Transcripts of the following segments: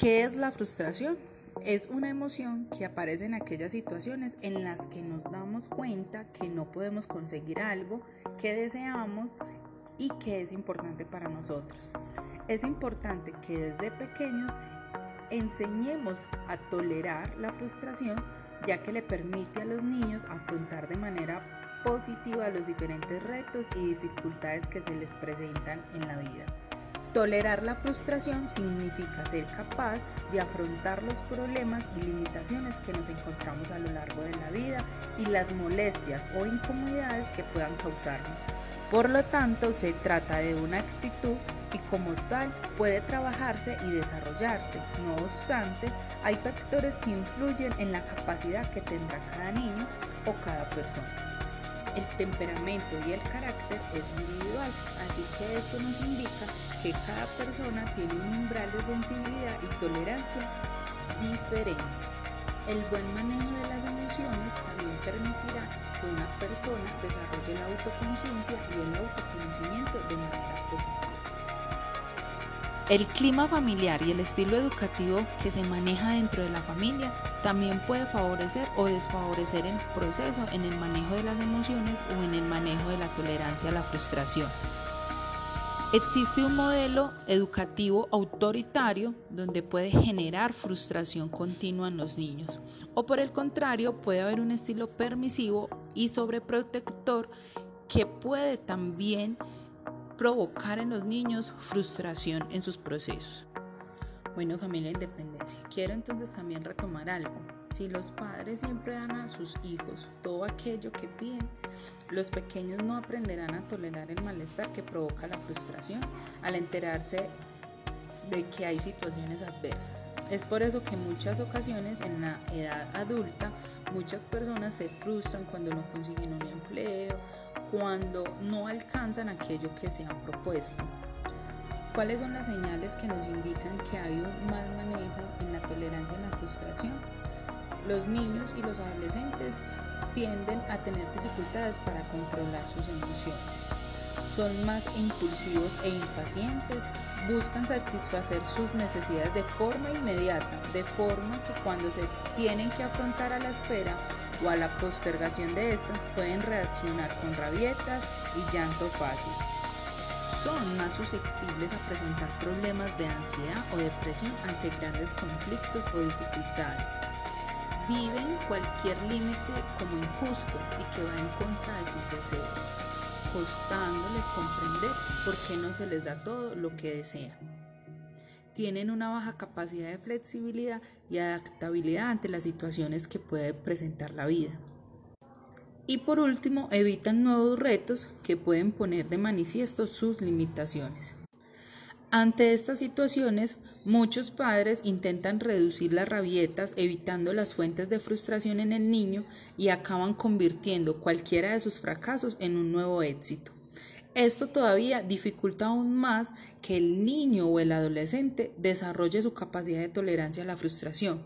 ¿Qué es la frustración? Es una emoción que aparece en aquellas situaciones en las que nos damos cuenta que no podemos conseguir algo que deseamos y que es importante para nosotros. Es importante que desde pequeños enseñemos a tolerar la frustración ya que le permite a los niños afrontar de manera positiva los diferentes retos y dificultades que se les presentan en la vida. Tolerar la frustración significa ser capaz de afrontar los problemas y limitaciones que nos encontramos a lo largo de la vida y las molestias o incomodidades que puedan causarnos. Por lo tanto, se trata de una actitud y como tal puede trabajarse y desarrollarse. No obstante, hay factores que influyen en la capacidad que tendrá cada niño o cada persona. El temperamento y el carácter es individual, así que esto nos indica que cada persona tiene un umbral de sensibilidad y tolerancia diferente. El buen manejo de las emociones también permitirá que una persona desarrolle la autoconciencia y el autoconocimiento de manera positiva. El clima familiar y el estilo educativo que se maneja dentro de la familia también puede favorecer o desfavorecer el proceso en el manejo de las emociones o en el manejo de la tolerancia a la frustración. Existe un modelo educativo autoritario donde puede generar frustración continua en los niños o por el contrario puede haber un estilo permisivo y sobreprotector que puede también provocar en los niños frustración en sus procesos. Bueno, familia independencia, quiero entonces también retomar algo. Si los padres siempre dan a sus hijos todo aquello que piden, los pequeños no aprenderán a tolerar el malestar que provoca la frustración al enterarse de que hay situaciones adversas. Es por eso que en muchas ocasiones en la edad adulta muchas personas se frustran cuando no consiguen un empleo, cuando no alcanzan aquello que se han propuesto. ¿Cuáles son las señales que nos indican que hay un mal manejo en la tolerancia y la frustración? Los niños y los adolescentes tienden a tener dificultades para controlar sus emociones. Son más impulsivos e impacientes, buscan satisfacer sus necesidades de forma inmediata, de forma que cuando se tienen que afrontar a la espera o a la postergación de estas pueden reaccionar con rabietas y llanto fácil. Son más susceptibles a presentar problemas de ansiedad o depresión ante grandes conflictos o dificultades. Viven cualquier límite como injusto y que va en contra de sus deseos, costándoles comprender por qué no se les da todo lo que desean tienen una baja capacidad de flexibilidad y adaptabilidad ante las situaciones que puede presentar la vida. Y por último, evitan nuevos retos que pueden poner de manifiesto sus limitaciones. Ante estas situaciones, muchos padres intentan reducir las rabietas evitando las fuentes de frustración en el niño y acaban convirtiendo cualquiera de sus fracasos en un nuevo éxito. Esto todavía dificulta aún más que el niño o el adolescente desarrolle su capacidad de tolerancia a la frustración.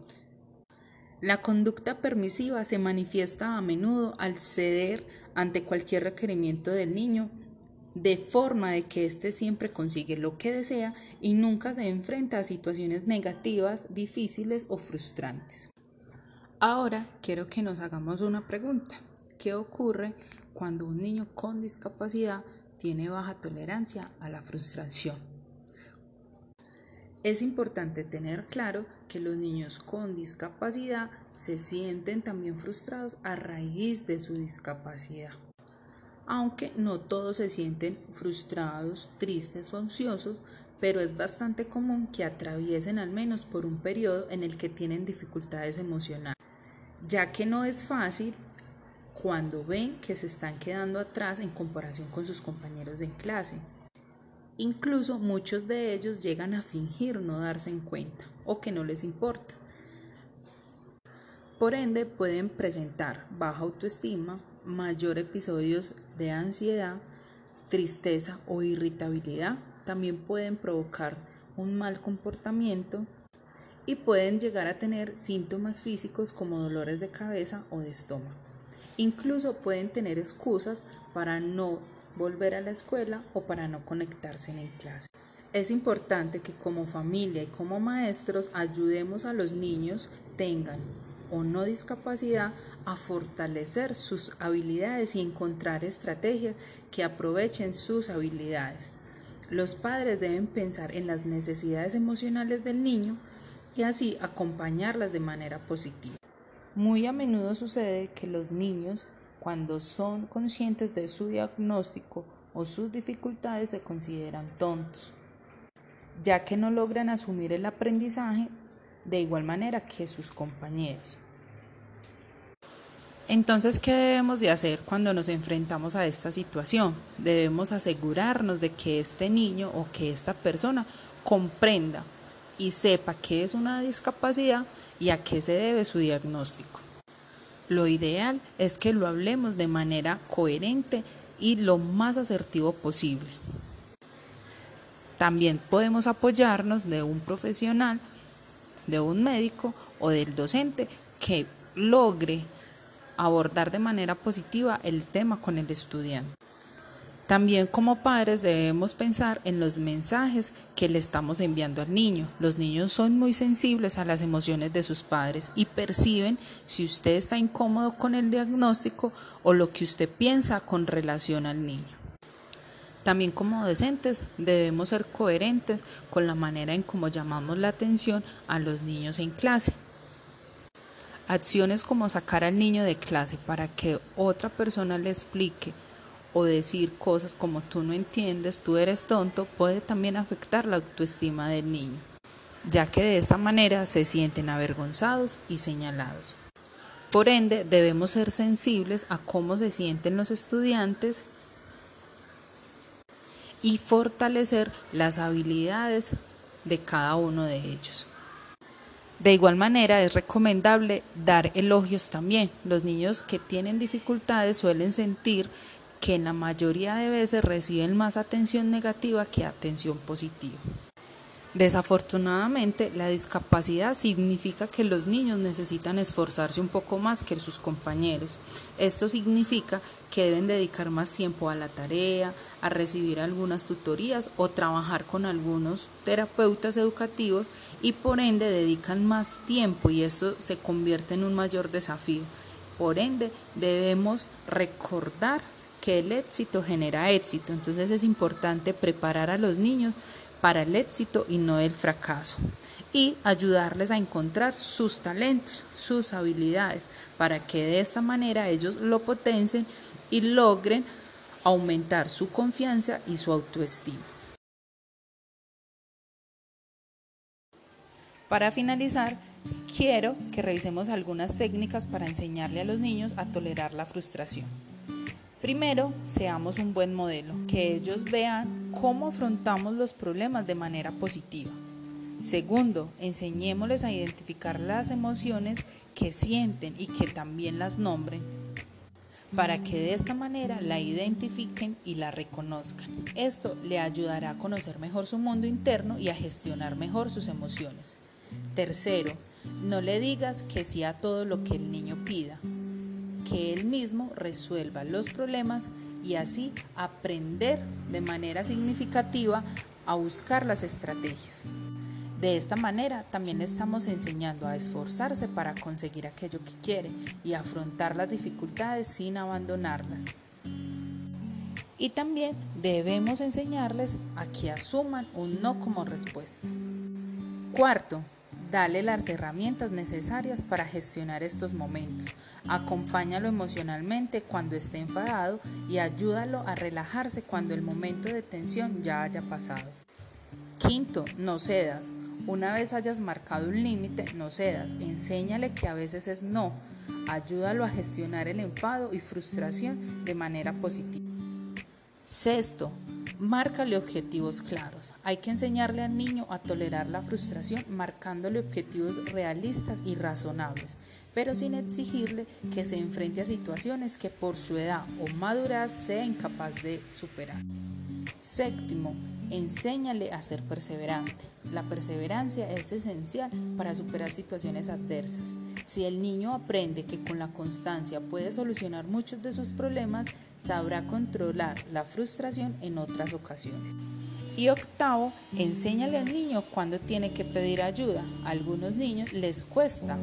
La conducta permisiva se manifiesta a menudo al ceder ante cualquier requerimiento del niño, de forma de que éste siempre consigue lo que desea y nunca se enfrenta a situaciones negativas, difíciles o frustrantes. Ahora quiero que nos hagamos una pregunta. ¿Qué ocurre cuando un niño con discapacidad tiene baja tolerancia a la frustración. Es importante tener claro que los niños con discapacidad se sienten también frustrados a raíz de su discapacidad. Aunque no todos se sienten frustrados, tristes o ansiosos, pero es bastante común que atraviesen al menos por un periodo en el que tienen dificultades emocionales, ya que no es fácil cuando ven que se están quedando atrás en comparación con sus compañeros de clase. Incluso muchos de ellos llegan a fingir no darse en cuenta o que no les importa. Por ende, pueden presentar baja autoestima, mayor episodios de ansiedad, tristeza o irritabilidad. También pueden provocar un mal comportamiento y pueden llegar a tener síntomas físicos como dolores de cabeza o de estómago. Incluso pueden tener excusas para no volver a la escuela o para no conectarse en clase. Es importante que como familia y como maestros ayudemos a los niños, tengan o no discapacidad, a fortalecer sus habilidades y encontrar estrategias que aprovechen sus habilidades. Los padres deben pensar en las necesidades emocionales del niño y así acompañarlas de manera positiva. Muy a menudo sucede que los niños, cuando son conscientes de su diagnóstico o sus dificultades, se consideran tontos, ya que no logran asumir el aprendizaje de igual manera que sus compañeros. Entonces, ¿qué debemos de hacer cuando nos enfrentamos a esta situación? Debemos asegurarnos de que este niño o que esta persona comprenda y sepa qué es una discapacidad y a qué se debe su diagnóstico. Lo ideal es que lo hablemos de manera coherente y lo más asertivo posible. También podemos apoyarnos de un profesional, de un médico o del docente que logre abordar de manera positiva el tema con el estudiante. También como padres debemos pensar en los mensajes que le estamos enviando al niño. Los niños son muy sensibles a las emociones de sus padres y perciben si usted está incómodo con el diagnóstico o lo que usted piensa con relación al niño. También como docentes debemos ser coherentes con la manera en cómo llamamos la atención a los niños en clase. Acciones como sacar al niño de clase para que otra persona le explique o decir cosas como tú no entiendes, tú eres tonto, puede también afectar la autoestima del niño, ya que de esta manera se sienten avergonzados y señalados. Por ende, debemos ser sensibles a cómo se sienten los estudiantes y fortalecer las habilidades de cada uno de ellos. De igual manera, es recomendable dar elogios también. Los niños que tienen dificultades suelen sentir que en la mayoría de veces reciben más atención negativa que atención positiva. Desafortunadamente, la discapacidad significa que los niños necesitan esforzarse un poco más que sus compañeros. Esto significa que deben dedicar más tiempo a la tarea, a recibir algunas tutorías o trabajar con algunos terapeutas educativos y por ende dedican más tiempo y esto se convierte en un mayor desafío. Por ende, debemos recordar que el éxito genera éxito, entonces es importante preparar a los niños para el éxito y no el fracaso. Y ayudarles a encontrar sus talentos, sus habilidades, para que de esta manera ellos lo potencien y logren aumentar su confianza y su autoestima. Para finalizar, quiero que revisemos algunas técnicas para enseñarle a los niños a tolerar la frustración. Primero, seamos un buen modelo, que ellos vean cómo afrontamos los problemas de manera positiva. Segundo, enseñémosles a identificar las emociones que sienten y que también las nombren para que de esta manera la identifiquen y la reconozcan. Esto le ayudará a conocer mejor su mundo interno y a gestionar mejor sus emociones. Tercero, no le digas que sí a todo lo que el niño pida que él mismo resuelva los problemas y así aprender de manera significativa a buscar las estrategias. De esta manera también estamos enseñando a esforzarse para conseguir aquello que quiere y afrontar las dificultades sin abandonarlas. Y también debemos enseñarles a que asuman un no como respuesta. Cuarto, Dale las herramientas necesarias para gestionar estos momentos. Acompáñalo emocionalmente cuando esté enfadado y ayúdalo a relajarse cuando el momento de tensión ya haya pasado. Quinto, no cedas. Una vez hayas marcado un límite, no cedas. Enséñale que a veces es no. Ayúdalo a gestionar el enfado y frustración de manera positiva. Sexto, Márcale objetivos claros. Hay que enseñarle al niño a tolerar la frustración marcándole objetivos realistas y razonables, pero sin exigirle que se enfrente a situaciones que por su edad o madurez sea incapaz de superar. Séptimo, enséñale a ser perseverante. La perseverancia es esencial para superar situaciones adversas. Si el niño aprende que con la constancia puede solucionar muchos de sus problemas, sabrá controlar la frustración en otras ocasiones. Y octavo, enséñale al niño cuándo tiene que pedir ayuda. A algunos niños les cuesta,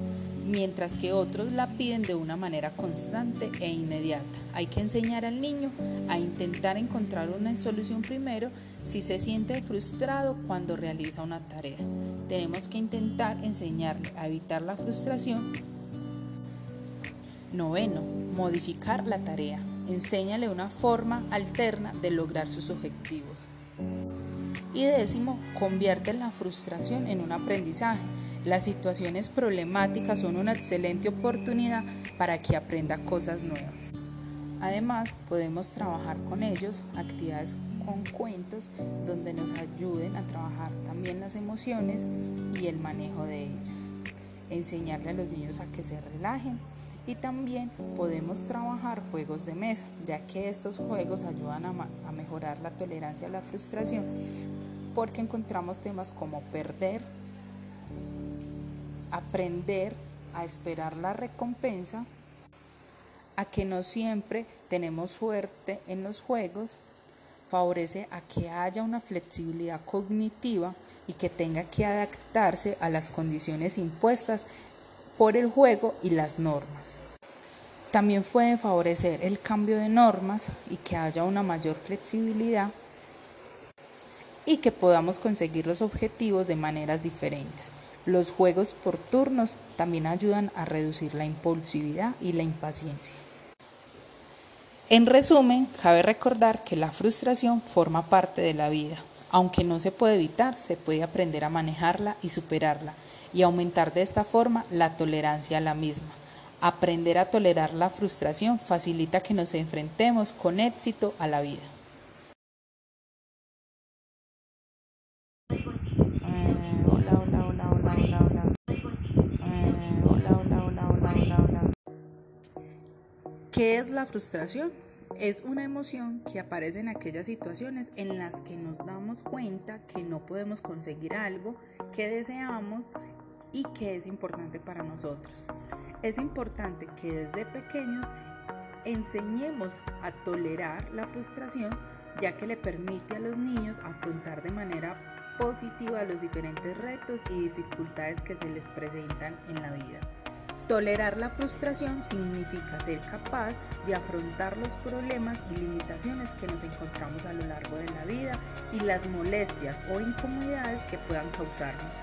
mientras que otros la piden de una manera constante e inmediata. Hay que enseñar al niño a intentar encontrar una solución primero si se siente frustrado cuando realiza una tarea. Tenemos que intentar enseñarle a evitar la frustración. Noveno, modificar la tarea. Enséñale una forma alterna de lograr sus objetivos. Y décimo, convierte la frustración en un aprendizaje. Las situaciones problemáticas son una excelente oportunidad para que aprenda cosas nuevas. Además, podemos trabajar con ellos actividades con cuentos donde nos ayuden a trabajar también las emociones y el manejo de ellas. Enseñarle a los niños a que se relajen y también podemos trabajar juegos de mesa, ya que estos juegos ayudan a, a mejorar la tolerancia a la frustración porque encontramos temas como perder, aprender a esperar la recompensa, a que no siempre tenemos suerte en los juegos, favorece a que haya una flexibilidad cognitiva y que tenga que adaptarse a las condiciones impuestas por el juego y las normas. También puede favorecer el cambio de normas y que haya una mayor flexibilidad y que podamos conseguir los objetivos de maneras diferentes. Los juegos por turnos también ayudan a reducir la impulsividad y la impaciencia. En resumen, cabe recordar que la frustración forma parte de la vida. Aunque no se puede evitar, se puede aprender a manejarla y superarla y aumentar de esta forma la tolerancia a la misma. Aprender a tolerar la frustración facilita que nos enfrentemos con éxito a la vida. ¿Qué es la frustración? Es una emoción que aparece en aquellas situaciones en las que nos damos cuenta que no podemos conseguir algo que deseamos y que es importante para nosotros. Es importante que desde pequeños enseñemos a tolerar la frustración ya que le permite a los niños afrontar de manera positiva los diferentes retos y dificultades que se les presentan en la vida. Tolerar la frustración significa ser capaz de afrontar los problemas y limitaciones que nos encontramos a lo largo de la vida y las molestias o incomodidades que puedan causarnos.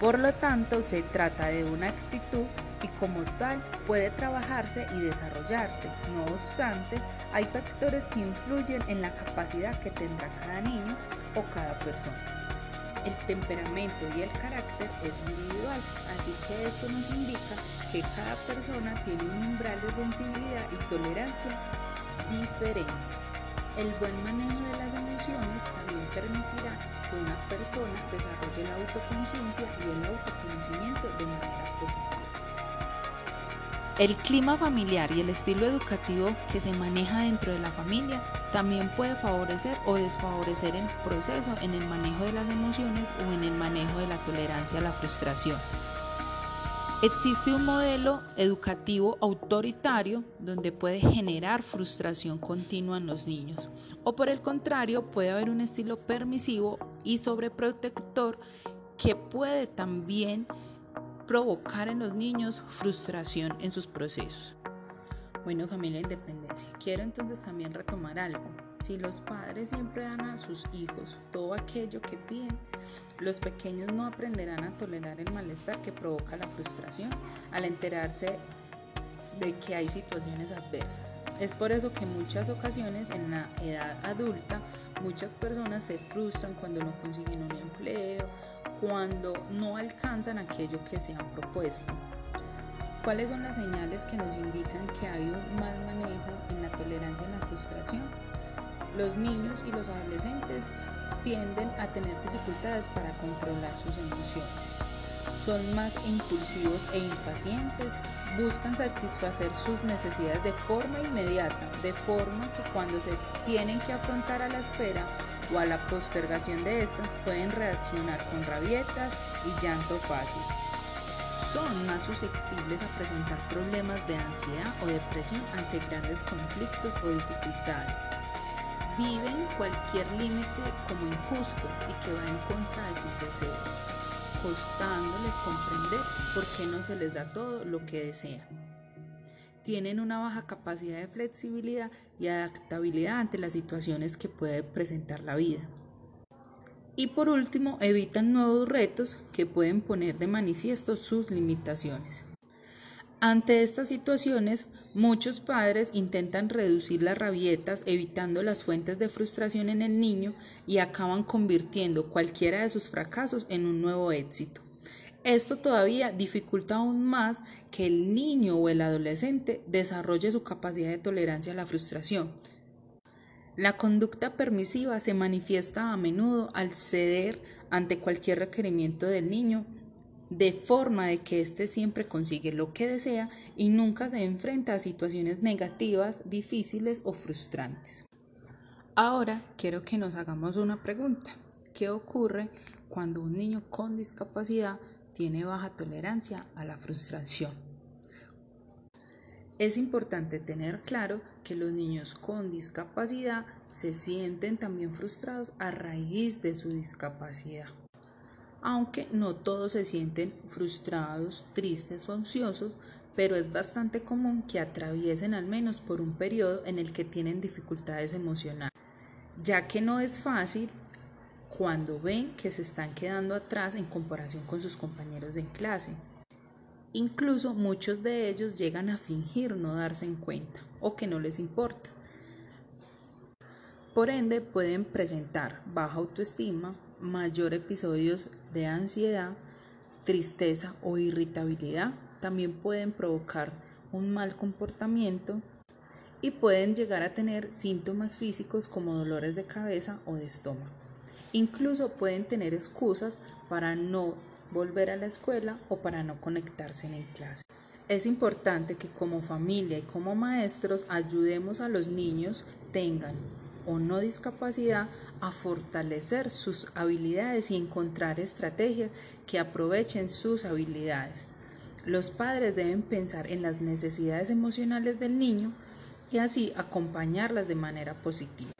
Por lo tanto, se trata de una actitud y como tal puede trabajarse y desarrollarse. No obstante, hay factores que influyen en la capacidad que tendrá cada niño o cada persona. El temperamento y el carácter es individual, así que esto nos indica cada persona tiene un umbral de sensibilidad y tolerancia diferente. El buen manejo de las emociones también permitirá que una persona desarrolle la autoconciencia y el autoconocimiento de manera positiva. El clima familiar y el estilo educativo que se maneja dentro de la familia también puede favorecer o desfavorecer el proceso en el manejo de las emociones o en el manejo de la tolerancia a la frustración. Existe un modelo educativo autoritario donde puede generar frustración continua en los niños o por el contrario puede haber un estilo permisivo y sobreprotector que puede también provocar en los niños frustración en sus procesos. Bueno, familia de independencia, quiero entonces también retomar algo. Si los padres siempre dan a sus hijos todo aquello que piden, los pequeños no aprenderán a tolerar el malestar que provoca la frustración al enterarse de que hay situaciones adversas. Es por eso que en muchas ocasiones en la edad adulta muchas personas se frustran cuando no consiguen un empleo cuando no alcanzan aquello que se han propuesto. ¿Cuáles son las señales que nos indican que hay un mal manejo en la tolerancia y la frustración? Los niños y los adolescentes tienden a tener dificultades para controlar sus emociones. Son más impulsivos e impacientes, buscan satisfacer sus necesidades de forma inmediata, de forma que cuando se tienen que afrontar a la espera o a la postergación de estas pueden reaccionar con rabietas y llanto fácil. Son más susceptibles a presentar problemas de ansiedad o depresión ante grandes conflictos o dificultades. Viven cualquier límite como injusto y que va en contra de sus deseos, costándoles comprender por qué no se les da todo lo que desean. Tienen una baja capacidad de flexibilidad y adaptabilidad ante las situaciones que puede presentar la vida. Y por último, evitan nuevos retos que pueden poner de manifiesto sus limitaciones. Ante estas situaciones, muchos padres intentan reducir las rabietas evitando las fuentes de frustración en el niño y acaban convirtiendo cualquiera de sus fracasos en un nuevo éxito. Esto todavía dificulta aún más que el niño o el adolescente desarrolle su capacidad de tolerancia a la frustración. La conducta permisiva se manifiesta a menudo al ceder ante cualquier requerimiento del niño de forma de que éste siempre consigue lo que desea y nunca se enfrenta a situaciones negativas, difíciles o frustrantes. Ahora quiero que nos hagamos una pregunta. ¿Qué ocurre cuando un niño con discapacidad tiene baja tolerancia a la frustración? Es importante tener claro que los niños con discapacidad se sienten también frustrados a raíz de su discapacidad aunque no todos se sienten frustrados, tristes o ansiosos, pero es bastante común que atraviesen al menos por un periodo en el que tienen dificultades emocionales, ya que no es fácil cuando ven que se están quedando atrás en comparación con sus compañeros de clase. Incluso muchos de ellos llegan a fingir no darse en cuenta o que no les importa. Por ende, pueden presentar baja autoestima, mayor episodios de ansiedad, tristeza o irritabilidad. También pueden provocar un mal comportamiento y pueden llegar a tener síntomas físicos como dolores de cabeza o de estómago. Incluso pueden tener excusas para no volver a la escuela o para no conectarse en clase. Es importante que como familia y como maestros ayudemos a los niños tengan o no discapacidad a fortalecer sus habilidades y encontrar estrategias que aprovechen sus habilidades. Los padres deben pensar en las necesidades emocionales del niño y así acompañarlas de manera positiva.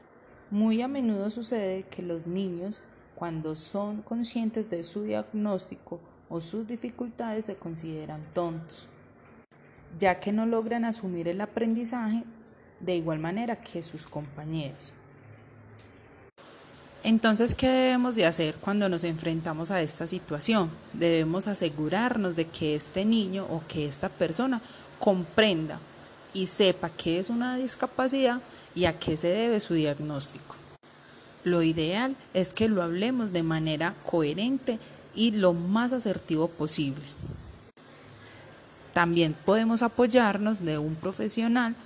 Muy a menudo sucede que los niños, cuando son conscientes de su diagnóstico o sus dificultades, se consideran tontos, ya que no logran asumir el aprendizaje de igual manera que sus compañeros. Entonces, ¿qué debemos de hacer cuando nos enfrentamos a esta situación? Debemos asegurarnos de que este niño o que esta persona comprenda y sepa qué es una discapacidad y a qué se debe su diagnóstico. Lo ideal es que lo hablemos de manera coherente y lo más asertivo posible. También podemos apoyarnos de un profesional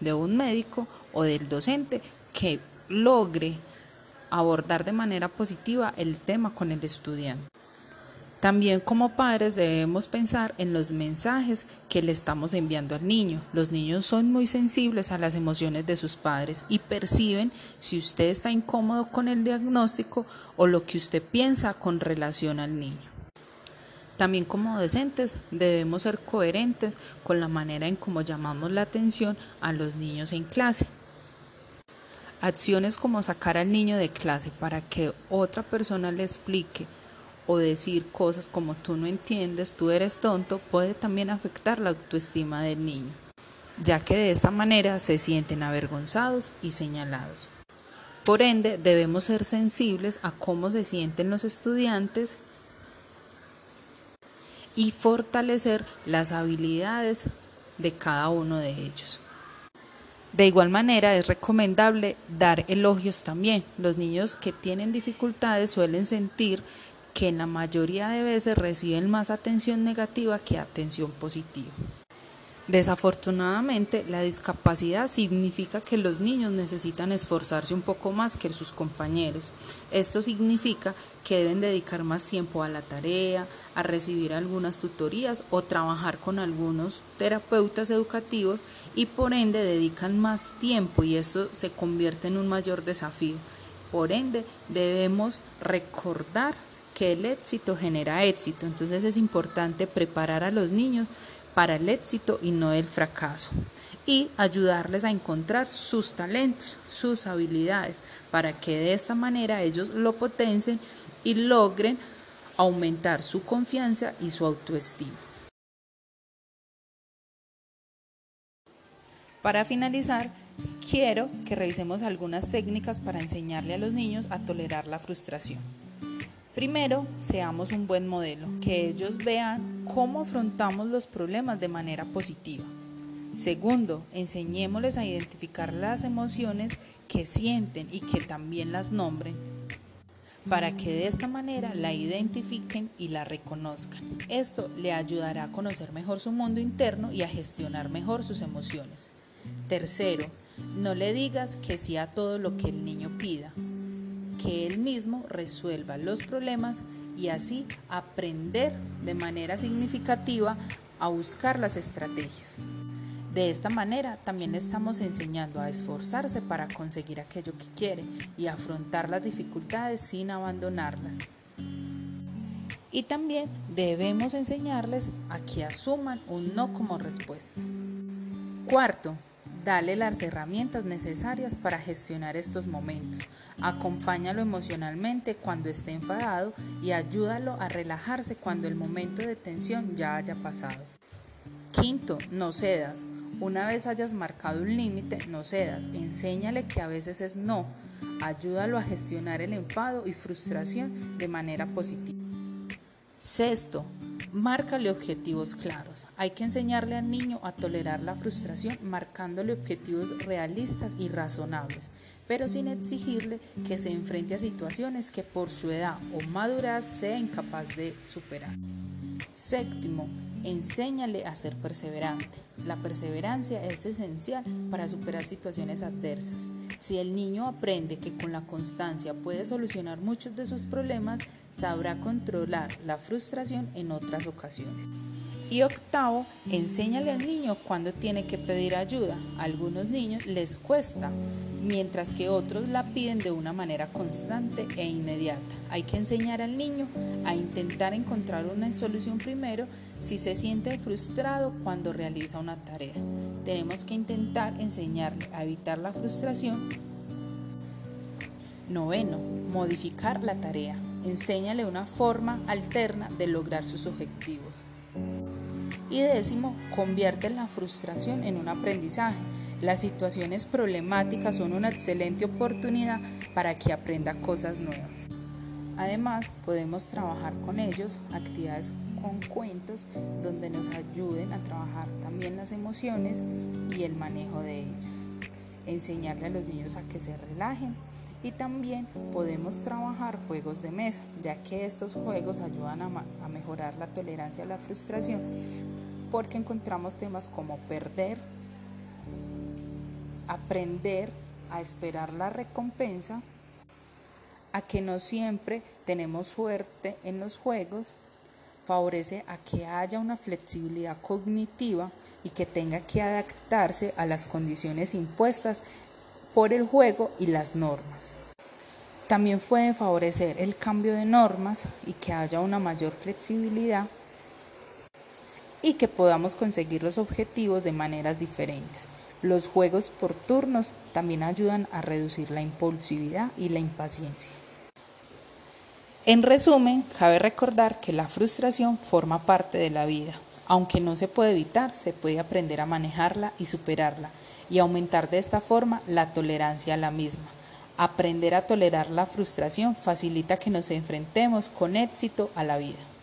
de un médico o del docente que logre abordar de manera positiva el tema con el estudiante. También como padres debemos pensar en los mensajes que le estamos enviando al niño. Los niños son muy sensibles a las emociones de sus padres y perciben si usted está incómodo con el diagnóstico o lo que usted piensa con relación al niño. También como docentes debemos ser coherentes con la manera en cómo llamamos la atención a los niños en clase. Acciones como sacar al niño de clase para que otra persona le explique o decir cosas como tú no entiendes, tú eres tonto, puede también afectar la autoestima del niño, ya que de esta manera se sienten avergonzados y señalados. Por ende, debemos ser sensibles a cómo se sienten los estudiantes y fortalecer las habilidades de cada uno de ellos. De igual manera es recomendable dar elogios también. Los niños que tienen dificultades suelen sentir que en la mayoría de veces reciben más atención negativa que atención positiva. Desafortunadamente, la discapacidad significa que los niños necesitan esforzarse un poco más que sus compañeros. Esto significa que deben dedicar más tiempo a la tarea, a recibir algunas tutorías o trabajar con algunos terapeutas educativos y por ende dedican más tiempo y esto se convierte en un mayor desafío. Por ende, debemos recordar que el éxito genera éxito, entonces es importante preparar a los niños para el éxito y no el fracaso. Y ayudarles a encontrar sus talentos, sus habilidades, para que de esta manera ellos lo potencien y logren aumentar su confianza y su autoestima. Para finalizar, quiero que revisemos algunas técnicas para enseñarle a los niños a tolerar la frustración. Primero, seamos un buen modelo, que ellos vean cómo afrontamos los problemas de manera positiva. Segundo, enseñémosles a identificar las emociones que sienten y que también las nombren para que de esta manera la identifiquen y la reconozcan. Esto le ayudará a conocer mejor su mundo interno y a gestionar mejor sus emociones. Tercero, no le digas que sí a todo lo que el niño pida, que él mismo resuelva los problemas y así aprender de manera significativa a buscar las estrategias. De esta manera también estamos enseñando a esforzarse para conseguir aquello que quiere y afrontar las dificultades sin abandonarlas. Y también debemos enseñarles a que asuman un no como respuesta. Cuarto, Dale las herramientas necesarias para gestionar estos momentos. Acompáñalo emocionalmente cuando esté enfadado y ayúdalo a relajarse cuando el momento de tensión ya haya pasado. Quinto, no cedas. Una vez hayas marcado un límite, no cedas. Enséñale que a veces es no. Ayúdalo a gestionar el enfado y frustración de manera positiva. Sexto, Márcale objetivos claros. Hay que enseñarle al niño a tolerar la frustración marcándole objetivos realistas y razonables, pero sin exigirle que se enfrente a situaciones que por su edad o madurez sea incapaz de superar. Séptimo, enséñale a ser perseverante. La perseverancia es esencial para superar situaciones adversas. Si el niño aprende que con la constancia puede solucionar muchos de sus problemas, sabrá controlar la frustración en otras ocasiones. Y octavo, enséñale al niño cuándo tiene que pedir ayuda. A algunos niños les cuesta, mientras que otros la piden de una manera constante e inmediata. Hay que enseñar al niño a intentar encontrar una solución primero si se siente frustrado cuando realiza una tarea. Tenemos que intentar enseñarle a evitar la frustración. Noveno, modificar la tarea. Enséñale una forma alterna de lograr sus objetivos. Y décimo, convierte la frustración en un aprendizaje. Las situaciones problemáticas son una excelente oportunidad para que aprenda cosas nuevas. Además, podemos trabajar con ellos actividades con cuentos donde nos ayuden a trabajar también las emociones y el manejo de ellas. Enseñarle a los niños a que se relajen y también podemos trabajar juegos de mesa, ya que estos juegos ayudan a, a mejorar la tolerancia a la frustración porque encontramos temas como perder, aprender a esperar la recompensa, a que no siempre tenemos suerte en los juegos, favorece a que haya una flexibilidad cognitiva y que tenga que adaptarse a las condiciones impuestas por el juego y las normas. También puede favorecer el cambio de normas y que haya una mayor flexibilidad y que podamos conseguir los objetivos de maneras diferentes. Los juegos por turnos también ayudan a reducir la impulsividad y la impaciencia. En resumen, cabe recordar que la frustración forma parte de la vida. Aunque no se puede evitar, se puede aprender a manejarla y superarla y aumentar de esta forma la tolerancia a la misma. Aprender a tolerar la frustración facilita que nos enfrentemos con éxito a la vida.